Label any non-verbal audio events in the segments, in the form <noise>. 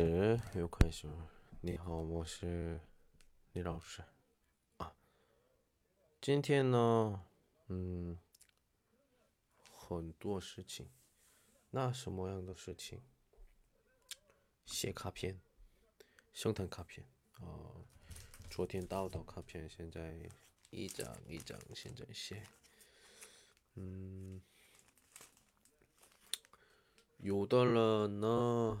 是又开始。你好，我是李老师啊。今天呢，嗯，很多事情。那什么样的事情？写卡片，生产卡片啊。昨天到的卡片，现在一张一张现在写。嗯，有的人呢。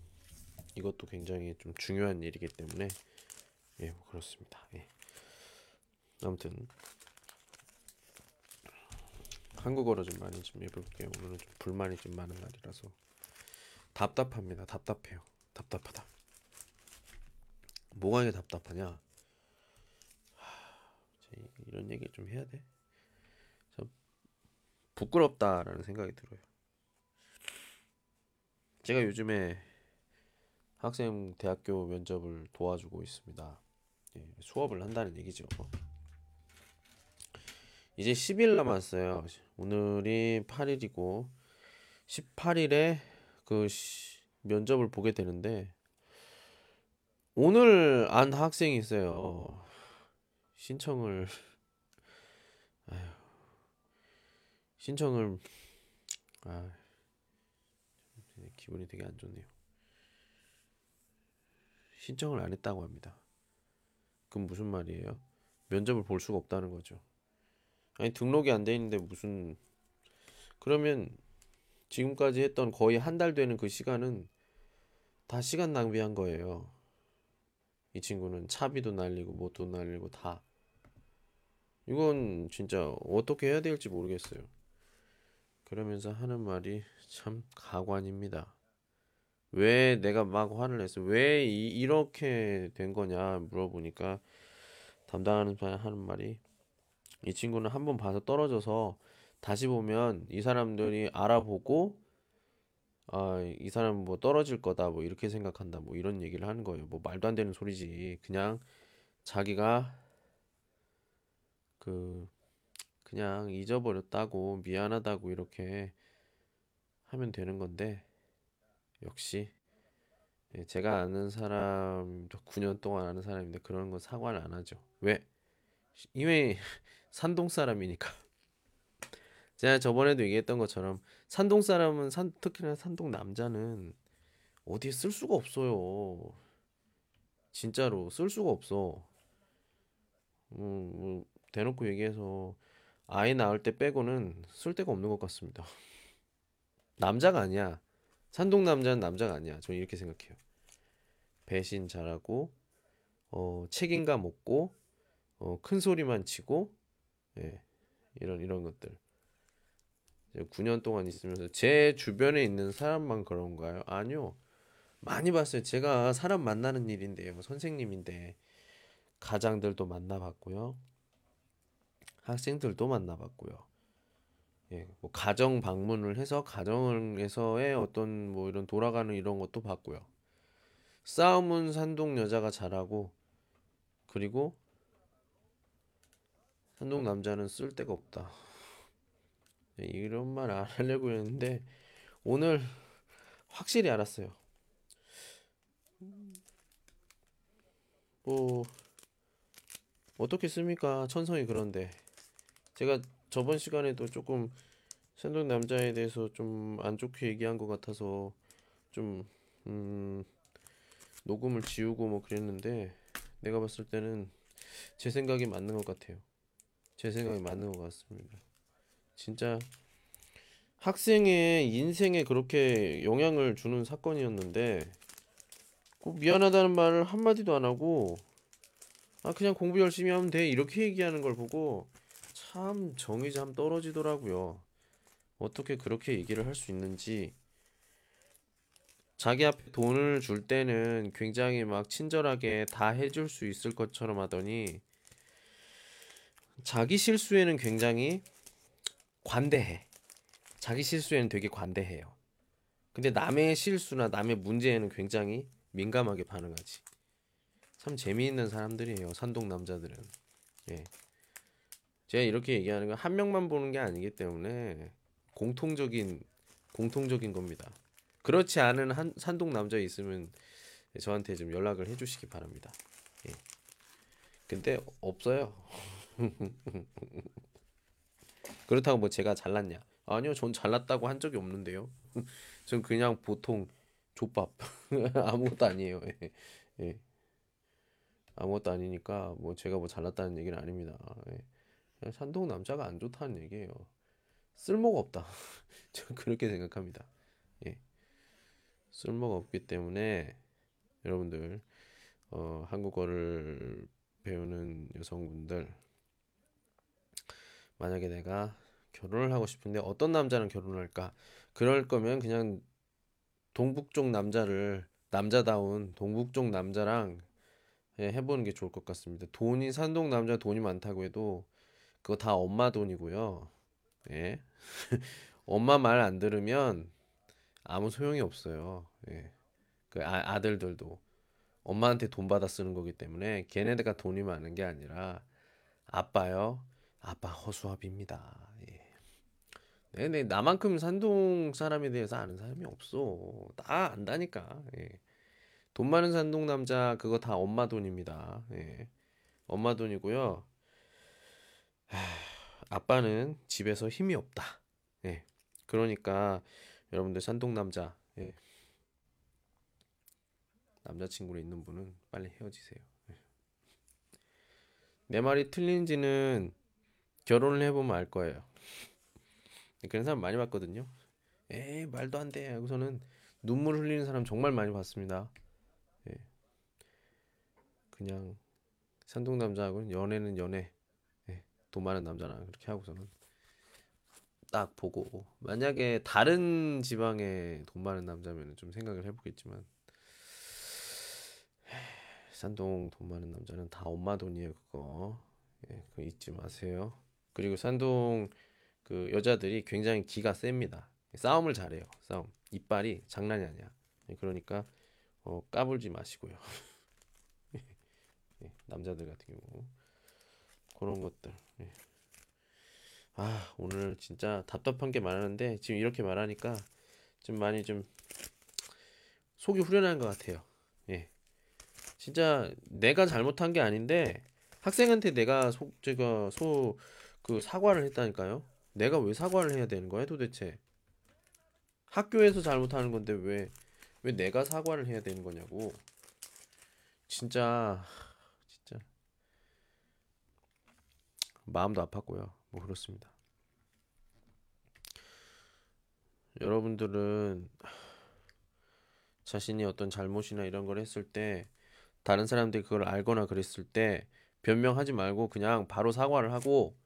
이것도 굉장히 좀 중요한 일이기 때문에 예, 뭐 그렇습니다. 예. 아무튼 한국어로 좀 많이 좀 해볼게요. 오늘은 좀 불만이 좀 많은 날이라서 답답합니다. 답답해요. 답답하다. 뭐가 이게 답답하냐? 하, 이런 얘기 좀 해야 돼. 참 부끄럽다라는 생각이 들어요. 제가 요즘에 학생 대학교 면접을 도와주고 있습니다. 예, 수업을 한다는 얘기죠. 이제 10일 남았어요. 오늘이 8일이고 18일에 그 면접을 보게 되는데 오늘 안 학생이 있어요. 신청을 신청을 아 기분이 되게 안 좋네요. 신청을 안 했다고 합니다. 그럼 무슨 말이에요? 면접을 볼 수가 없다는 거죠. 아니 등록이 안 돼 있는데 무슨 그러면 지금까지 했던 거의 한 달 되는 그 시간은 다 시간 낭비한 거예요. 이 친구는 차비도 날리고 뭐도 날리고 다 이건 진짜 어떻게 해야 될지 모르겠어요. 그러면서 하는 말이 참 가관입니다. 왜 내가 막 화를 냈어? 왜 이, 이렇게 된 거냐 물어보니까 담당하는 사람 하는 말이 이 친구는 한 번 봐서 떨어져서 다시 보면 이 사람들이 알아보고 아, 이 사람 뭐 떨어질 거다 뭐 이렇게 생각한다 뭐 이런 얘기를 하는 거예요. 뭐 말도 안 되는 소리지. 그냥 자기가 그 그냥 잊어버렸다고 미안하다고 이렇게 하면 되는 건데 역시 예, 제가 아는 사람도 9년 동안 아는 사람인데 그런 건 사과를 안 하죠. 왜? 이미 <laughs> 산동 사람이니까. <laughs> 제가 저번에도 얘기했던 것처럼 산동 사람은 산, 특히나 산동 남자는 어디에 쓸 수가 없어요. 진짜로 쓸 수가 없어. 음, 뭐 대놓고 얘기해서 아이 낳을 때 빼고는 쓸 데가 없는 것 같습니다. <laughs> 남자가 아니야. 산동 남자는 남자가 아니야. 저는 이렇게 생각해요. 배신 잘하고 어, 책임감 없고 어, 큰 소리만 치고 예, 이런 이런 것들. 9년 동안 있으면서 제 주변에 있는 사람만 그런가요? 아니요. 많이 봤어요. 제가 사람 만나는 일인데요. 선생님인데 가장들도 만나봤고요. 학생들도 만나봤고요. 예, 뭐 가정 방문을 해서 가정에서의 어떤 뭐 이런 돌아가는 이런 것도 봤고요. 싸움은 산동 여자가 잘하고 그리고 산동 남자는 쓸 데가 없다. 예, 이런 말 안 하려고 했는데 오늘 확실히 알았어요. 뭐 어떻게 씁니까? 천성이 그런데 제가 저번 시간에도 조금 산동 남자에 대해서 좀 안 좋게 얘기한 것 같아서 좀 음, 녹음을 지우고 뭐 그랬는데 내가 봤을 때는 제 생각이 맞는 것 같아요. 제 생각이 맞는 것 같습니다. 진짜 학생의 인생에 그렇게 영향을 주는 사건이었는데 꼭 미안하다는 말을 한마디도 안 하고 아 그냥 공부 열심히 하면 돼 이렇게 얘기하는 걸 보고 참 정이 참 떨어지더라고요. 어떻게 그렇게 얘기를 할 수 있는지 자기 앞에 돈을 줄 때는 굉장히 막 친절하게 다 해줄 수 있을 것처럼 하더니 자기 실수에는 굉장히 관대해. 자기 실수에는 되게 관대해요. 근데 남의 실수나 남의 문제에는 굉장히 민감하게 반응하지. 참 재미있는 사람들이에요. 산동 남자들은. 예. 제가 이렇게 얘기하는 건 한 명만 보는 게 아니기 때문에 공통적인 공통적인 겁니다. 그렇지 않은 한 산동 남자 있으면 저한테 좀 연락을 해주시기 바랍니다. 예. 근데 없어요. <laughs> 그렇다고 뭐 제가 잘났냐? 아니요, 전 잘났다고 한 적이 없는데요. <laughs> 전 그냥 보통 족밥 <laughs> 아무것도 아니에요. 예. 예. 아무것도 아니니까 뭐 제가 뭐 잘났다는 얘기는 아닙니다. 예. 산동 남자가 안 좋다는 얘기예요. 쓸모가 없다. <laughs> 저는 그렇게 생각합니다. 예. 쓸모가 없기 때문에 여러분들 어, 한국어를 배우는 여성분들 만약에 내가 결혼을 하고 싶은데 어떤 남자랑 결혼할까? 그럴 거면 그냥 동북쪽 남자를 남자다운 동북쪽 남자랑 예, 해보는 게 좋을 것 같습니다. 돈이 산동 남자 돈이 많다고 해도 그거 다 엄마 돈이고요. 예. <laughs> 엄마 말 안 들으면 아무 소용이 없어요. 예. 그 아, 아들들도 엄마한테 돈 받아 쓰는 거기 때문에 걔네들가 돈이 많은 게 아니라 아빠요. 아빠 허수아비입니다. 예. 네네 나만큼 산동 사람에 대해서 아는 사람이 없어. 다 안다니까. 예. 돈 많은 산동 남자 그거 다 엄마 돈입니다. 예. 엄마 돈이고요. 하, 아빠는 집에서 힘이 없다. 예. 그러니까 여러분들 산동 남자 예. 남자친구로 있는 분은 빨리 헤어지세요. 예. 내 말이 틀린지는 결혼을 해보면 알 거예요. 그런 사람 많이 봤거든요. 에이 말도 안 돼. 하고서는 눈물 흘리는 사람 정말 많이 봤습니다. 예. 그냥 산동 남자하고는 연애는 연애, 예. 돈 많은 남자나 그렇게 하고서는 딱 보고 만약에 다른 지방에 돈 많은 남자면 좀 생각을 해보겠지만 산동 돈 많은 남자는 다 엄마 돈이에요 그거 예, 그거 잊지 마세요. 그리고 산동 그 여자들이 굉장히 기가 셉니다. 싸움을 잘해요. 싸움. 이빨이 장난이 아니야. 예, 그러니까 어, 까불지 마시고요. <laughs> 예, 남자들 같은 경우 그런 것들. 예. 아 오늘 진짜 답답한 게 많았는데 지금 이렇게 말하니까 좀 많이 좀 속이 후련한 것 같아요. 예. 진짜 내가 잘못한 게 아닌데 학생한테 내가 속 제가 소 그 사과를 했다니까요. 내가 왜 사과를 해야 되는 거야 도대체? 학교에서 잘못하는 건데 왜 왜 내가 사과를 해야 되는 거냐고. 진짜 진짜 마음도 아팠고요. 뭐 그렇습니다. 여러분들은 자신이 어떤 잘못이나 이런 걸 했을 때 다른 사람들이 그걸 알거나 그랬을 때 변명하지 말고 그냥 바로 사과를 하고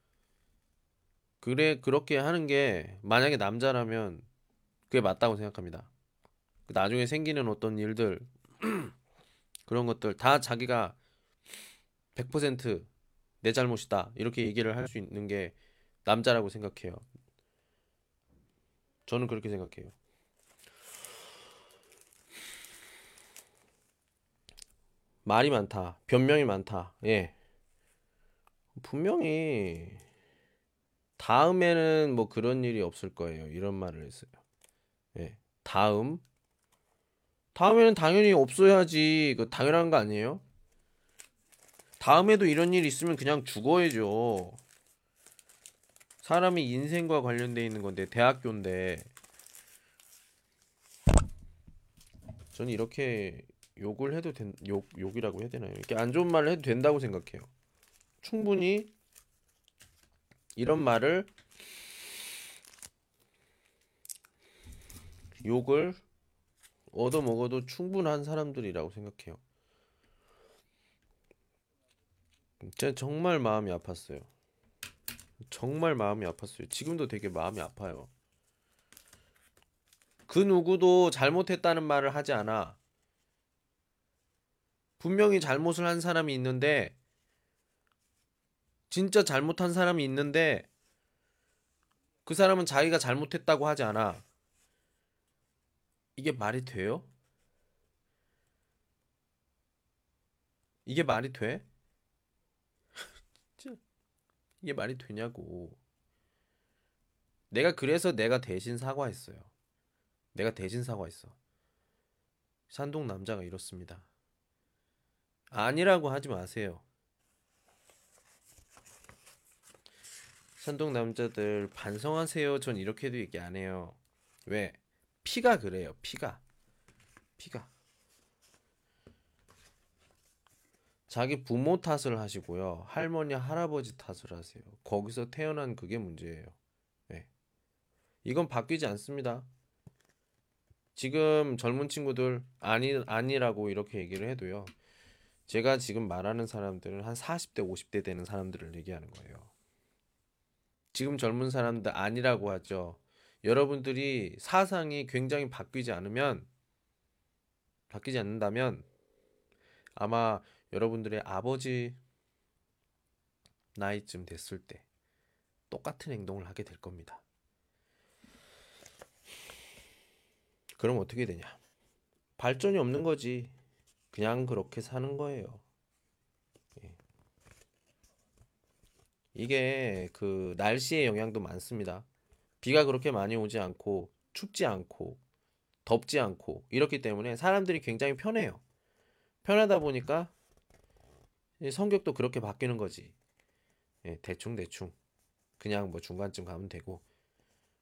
그래 그렇게 하는 게 만약에 남자라면 그게 맞다고 생각합니다. 나중에 생기는 어떤 일들 <clears throat> 그런 것들 다 자기가 100% 내 잘못이다 이렇게 얘기를 할 수 있는 게 남자라고 생각해요. 저는 그렇게 생각해요. 말이 많다. 변명이 많다. 예. 분명히 다음에는 뭐 그런 일이 없을 거예요. 이런 말을 했어요. 예. 다음 다음에는 당연히 없어야지. 그 당연한 거 아니에요? 다음에도 이런 일이 있으면 그냥 죽어야죠. 사람이 인생과 관련돼 있는 건데 대학교인데 저는 이렇게 욕을 해도 된, 욕, 욕이라고 해야 되나요? 이렇게 안 좋은 말을 해도 된다고 생각해요. 충분히 이런 말을 욕을 얻어먹어도 충분한 사람들이라고 생각해요. 제가 정말 마음이 아팠어요. 정말 마음이 아팠어요. 지금도 되게 마음이 아파요. 그 누구도 잘못했다는 말을 하지 않아. 분명히 잘못을 한 사람이 있는데 진짜 잘못한 사람이 있는데 그 사람은 자기가 잘못했다고 하지 않아. 이게 말이 돼요? 이게 말이 돼? 이게 말이 되냐고. 내가 그래서 내가 대신 사과했어요. 내가 대신 사과했어. 산동 남자가 이렇습니다. 아니라고 하지 마세요. 산동 남자들 반성하세요. 전 이렇게도 얘기 안 해요. 왜? 피가 그래요. 피가. 피가. 자기 부모 탓을 하시고요. 할머니, 할아버지 탓을 하세요. 거기서 태어난 그게 문제예요. 네. 이건 바뀌지 않습니다. 지금 젊은 친구들 아니 아니라고 이렇게 얘기를 해도요. 제가 지금 말하는 사람들은 한 40대, 50대 되는 사람들을 얘기하는 거예요. 지금 젊은 사람들 아니라고 하죠. 여러분들이 사상이 굉장히 바뀌지 않으면 바뀌지 않는다면 아마 여러분들의 아버지 나이쯤 됐을 때 똑같은 행동을 하게 될 겁니다. 그럼 어떻게 되냐? 발전이 없는 거지. 그냥 그렇게 사는 거예요. 예. 이게 그 날씨의 영향도 많습니다. 비가 그렇게 많이 오지 않고 춥지 않고 덥지 않고 이렇기 때문에 사람들이 굉장히 편해요. 편하다 보니까 성격도 그렇게 바뀌는 거지. 예, 대충 대충 그냥 뭐 중간쯤 가면 되고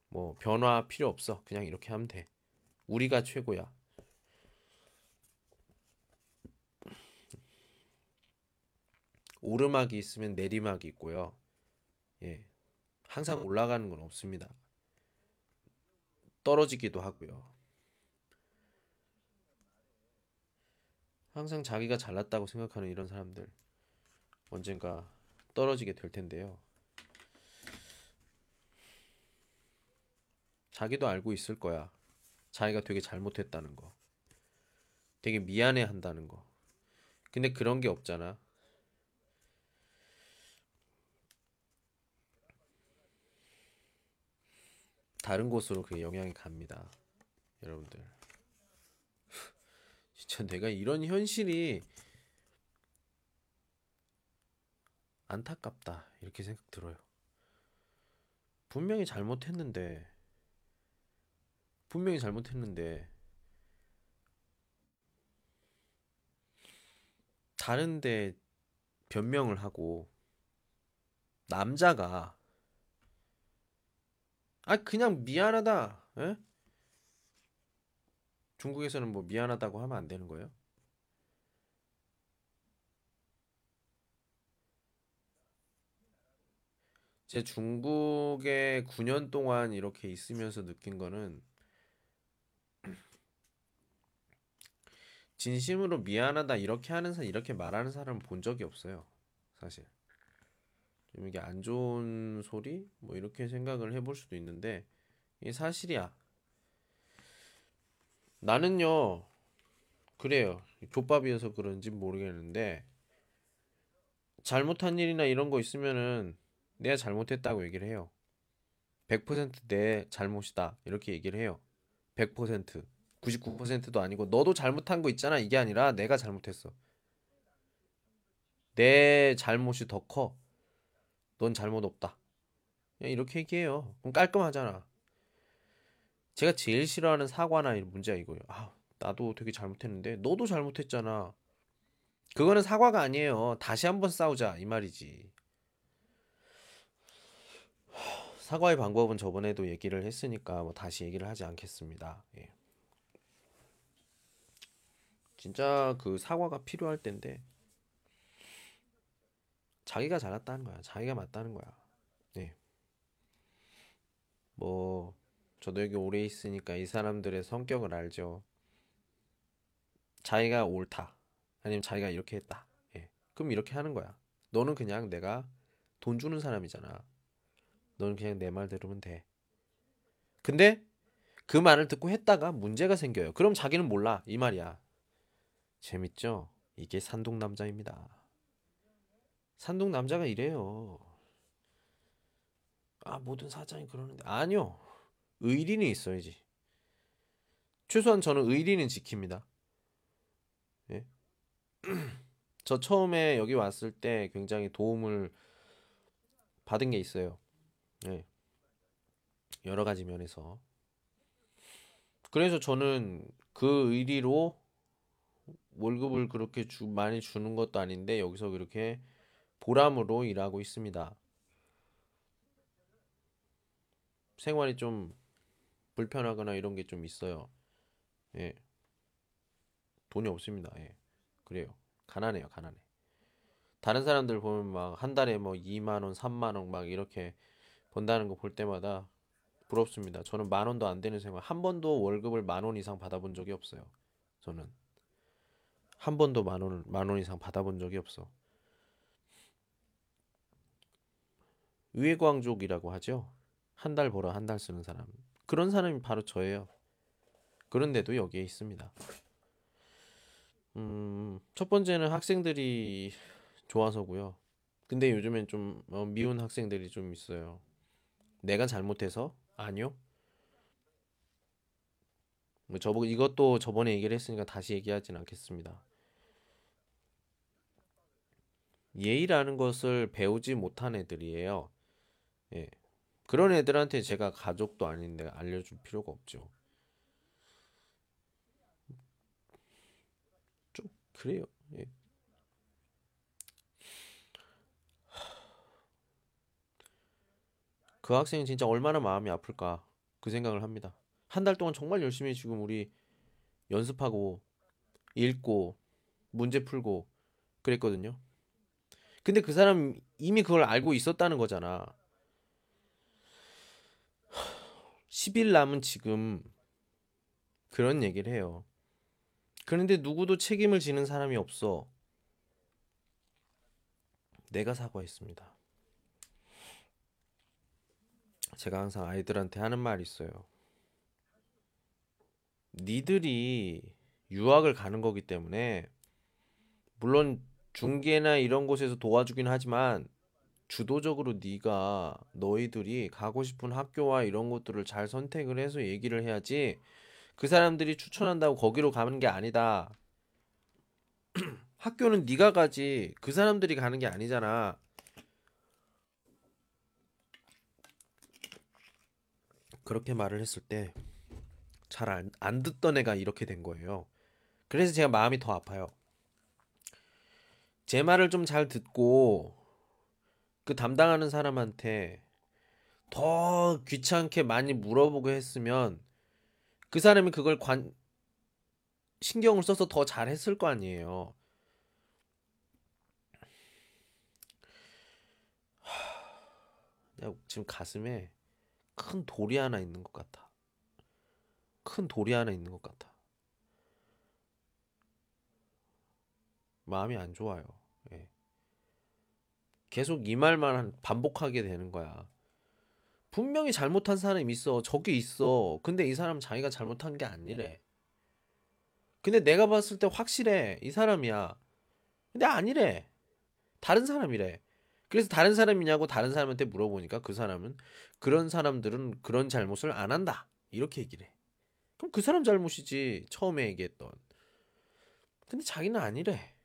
뭐 변화 필요 없어. 그냥 이렇게 하면 돼. 우리가 최고야. 오르막이 있으면 내리막이 있고요. 예. 항상 올라가는 건 없습니다. 떨어지기도 하고요. 항상 자기가 잘났다고 생각하는 이런 사람들 언젠가 떨어지게 될 텐데요. 자기도 알고 있을 거야. 자기가 되게 잘못했다는 거. 되게 미안해 한다는 거. 근데 그런 게 없잖아. 다른 곳으로 그 영향이 갑니다. 여러분들. <laughs> 진짜 내가 이런 현실이 안타깝다. 이렇게 생각 들어요. 분명히 잘못했는데, 분명히 잘못했는데, 다른데 변명을 하고, 남자가 아 그냥 미안하다. 에? 예? 중국에서는 뭐 미안하다고 하면 안 되는 거예요? 제 중국에 9년 동안 이렇게 있으면서 느낀 거는 진심으로 미안하다 이렇게 하는 사람 이렇게 말하는 사람 본 적이 없어요. 사실. 좀 이게 안 좋은 소리 뭐 이렇게 생각을 해볼 수도 있는데 이게 사실이야. 나는요 그래요. 족밥이어서 그런지 모르겠는데 잘못한 일이나 이런 거 있으면은 내가 잘못했다고 얘기를 해요. 100%내 잘못이다 이렇게 얘기를 해요. 100% 99%도 아니고 너도 잘못한 거 있잖아 이게 아니라 내가 잘못했어. 내 잘못이 더 커. 넌 잘못 없다. 그냥 이렇게 얘기해요. 그럼 깔끔하잖아. 제가 제일 싫어하는 사과나 문제가 이거예요. 아, 나도 되게 잘못했는데 너도 잘못했잖아. 그거는 사과가 아니에요. 다시 한번 싸우자 이 말이지. 사과의 방법은 저번에도 얘기를 했으니까 뭐 다시 얘기를 하지 않겠습니다. 예. 진짜 그 사과가 필요할 텐데 자기가 잘났다는 거야. 자기가 맞다는 거야. 네. 뭐 저도 여기 오래 있으니까 이 사람들의 성격을 알죠. 자기가 옳다. 아니면 자기가 이렇게 했다. 예. 그럼 이렇게 하는 거야. 너는 그냥 내가 돈 주는 사람이잖아. 너는 그냥 내말 들으면 돼. 근데 그 말을 듣고 했다가 문제가 생겨요. 그럼 자기는 몰라 이 말이야. 재밌죠? 이게 산동 남자입니다. 산동 남자가 이래요. 아 모든 사장이 그러는데 아니요. 의린이 있어야지. 최소한 저는 의리는 지킵니다. 예? <clears throat> 저 처음에 여기 왔을 때 굉장히 도움을 받은 게 있어요. 예. 여러 가지 면에서. 그래서 저는 그 의리로 월급을 그렇게 주, 많이 주는 것도 아닌데 여기서 그렇게 보람으로 일하고 있습니다. 생활이 좀 불편하거나 이런 게 좀 있어요. 예. 돈이 없습니다. 예. 그래요. 가난해요, 가난해. 다른 사람들 보면 막 한 달에 뭐 2만 원, 3만 원 막 이렇게 번다는 거 볼 때마다 부럽습니다. 저는 만 원도 안 되는 생활, 한 번도 월급을 만 원 이상 받아본 적이 없어요. 저는 한 번도 만 원, 만원 이상 받아본 적이 없어. 위광족이라고 하죠. 한 달 벌어 한 달 쓰는 사람. 그런 사람이 바로 저예요. 그런데도 여기에 있습니다. 음, 첫 번째는 학생들이 좋아서고요. 근데 요즘엔 좀 어, 미운 학생들이 좀 있어요. 내가 잘못해서? 아니요. 뭐 저보고 이것도 저번에 얘기를 했으니까 다시 얘기하진 않겠습니다. 예의라는 것을 배우지 못한 애들이에요. 예. 그런 애들한테 제가 가족도 아닌데 알려줄 필요가 없죠. 좀 그래요. 예. 그 학생이 진짜 얼마나 마음이 아플까 그 생각을 합니다. 한 달 동안 정말 열심히 지금 우리 연습하고 읽고 문제 풀고 그랬거든요. 근데 그 사람 이미 그걸 알고 있었다는 거잖아. 10일 남은 지금 그런 얘기를 해요. 그런데 누구도 책임을 지는 사람이 없어. 내가 사과했습니다. 제가 항상 아이들한테 하는 말이 있어요. 니들이 유학을 가는 거기 때문에 물론 중계나 이런 곳에서 도와주긴 하지만 주도적으로 네가 너희들이 가고 싶은 학교와 이런 것들을 잘 선택을 해서 얘기를 해야지 그 사람들이 추천한다고 거기로 가는 게 아니다. <clears throat> 학교는 네가 가지 그 사람들이 가는 게 아니잖아. 그렇게 말을 했을 때 잘안 안 듣던 애가 이렇게 된 거예요. 그래서 제가 마음이 더 아파요. 제 말을 좀 잘 듣고 그 담당하는 사람한테 더 귀찮게 많이 물어보고 했으면 그 사람이 그걸 관 신경을 써서 더 잘했을 거 아니에요. 내가 지금 가슴에 큰 돌이 하나 있는 것 같아. 큰 돌이 하나 있는 것 같아. 마음이 안 좋아요. 예. 계속 이 말만 반복하게 되는 거야. 분명히 잘못한 사람이 있어. 저기 있어. 근데 이 사람 자기가 잘못한 게 아니래. 근데 내가 봤을 때 확실해. 이 사람이야. 근데 아니래. 다른 사람이래. 그래서 다른 사람이냐고 다른 사람한테 물어보니까 그 사람은 그런 사람들은 그런 잘못을 안 한다. 이렇게 얘기를 해. 그럼 그 사람 잘못이지. 처음에 얘기했던. 근데 자기는 아니래.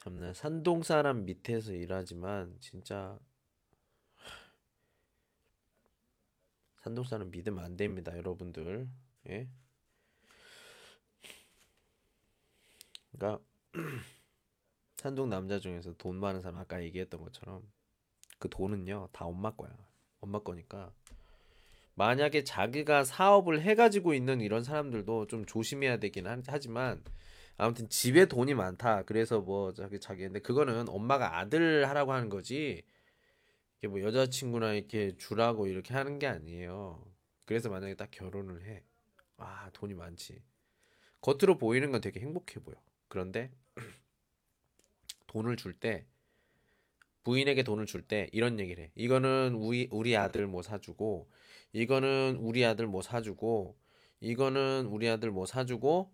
참나 산동 사람 밑에서 일하지만 진짜 산동 사람 믿으면 안 됩니다, 여러분들. 예? 그러니까 <clears throat> 산동 남자 중에서 돈 많은 사람 아까 얘기했던 것처럼 그 돈은요 다 엄마 거야. 엄마 거니까 만약에 자기가 사업을 해가지고 있는 이런 사람들도 좀 조심해야 되긴 하지만 아무튼 집에 돈이 많다. 그래서 뭐 자기 자기 근데 그거는 엄마가 아들 하라고 하는 거지. 이게 뭐 여자친구나 이렇게 주라고 이렇게 하는 게 아니에요. 그래서 만약에 딱 결혼을 해. 아, 돈이 많지. 겉으로 보이는 건 되게 행복해 보여. 그런데 돈을 줄 때 부인에게 돈을 줄 때 이런 얘기를 해. 이거는 우리 우리 아들 뭐 사주고 이거는 우리 아들 뭐 사주고 이거는 우리 아들 뭐 사주고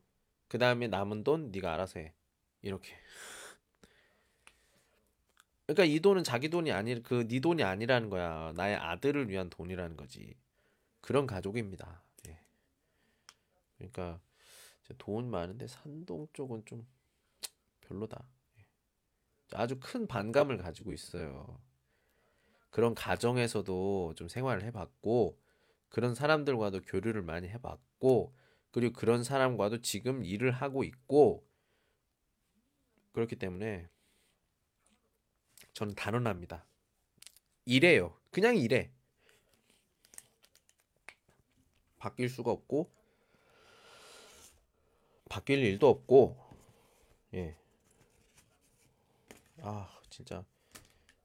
그 다음에 남은 돈 네가 알아서 해. 이렇게. 그러니까 이 돈은 자기 돈이 아니 그네 돈이 아니라는 거야. 나의 아들을 위한 돈이라는 거지. 그런 가족입니다. 예. 그러니까 돈 많은데 산동 쪽은 좀 별로다. 예. 아주 큰 반감을 가지고 있어요. 그런 가정에서도 좀 생활을 해봤고 그런 사람들과도 교류를 많이 해봤고 그리고 그런 사람과도 지금 일을 하고 있고 그렇기 때문에 저는 단언합니다. 이래요. 그냥 이래. 바뀔 수가 없고 바뀔 일도 없고 예. 아, 진짜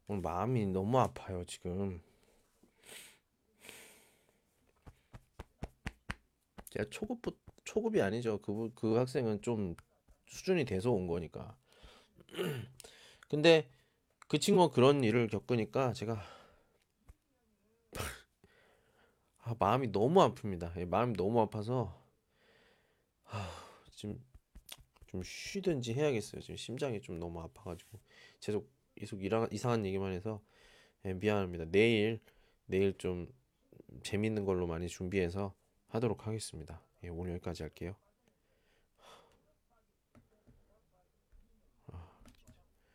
오늘 마음이 너무 아파요, 지금. 제가 초급부 초급이 아니죠. 그, 그 학생은 좀 수준이 돼서 온 거니까. <clears throat> 근데 그 친구가 그런 일을 겪으니까 제가 <laughs> 아, 마음이 너무 아픕니다. 예, 마음이 너무 아파서 아, 지금 좀 쉬든지 해야겠어요. 지금 심장이 좀 너무 아파가지고 계속 계속 이상한 얘기만 해서 예, 미안합니다. 내일 내일 좀 재밌는 걸로 많이 준비해서 하도록 하겠습니다. 예, 오늘 여기까지 할게요.